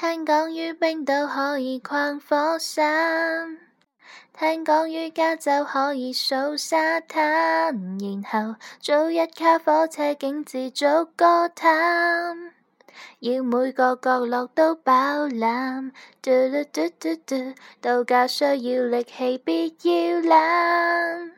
听讲于冰岛可以逛火山，听讲于加州可以数沙滩，然后坐一卡火车，景致逐歌探，要每个角落都饱览。嘟嘟嘟嘟嘟，o d 到郊需要力气，别要懒。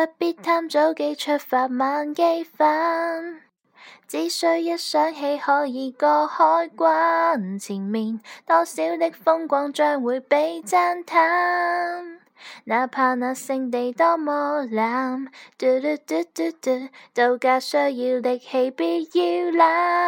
不必贪早机出发晚机返，只需一想起可以过海关，前面多少的风光将会被赞叹。哪怕那圣地多么冷，度假需要力别要懒。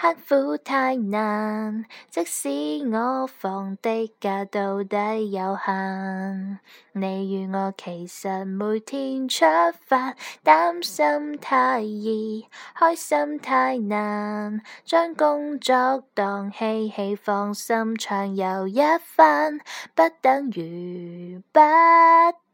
刻苦太难，即使我放的假到底有限，你与我其实每天出发，担心太易，开心太难，将工作当嬉戏，放心畅游一番，不等于不。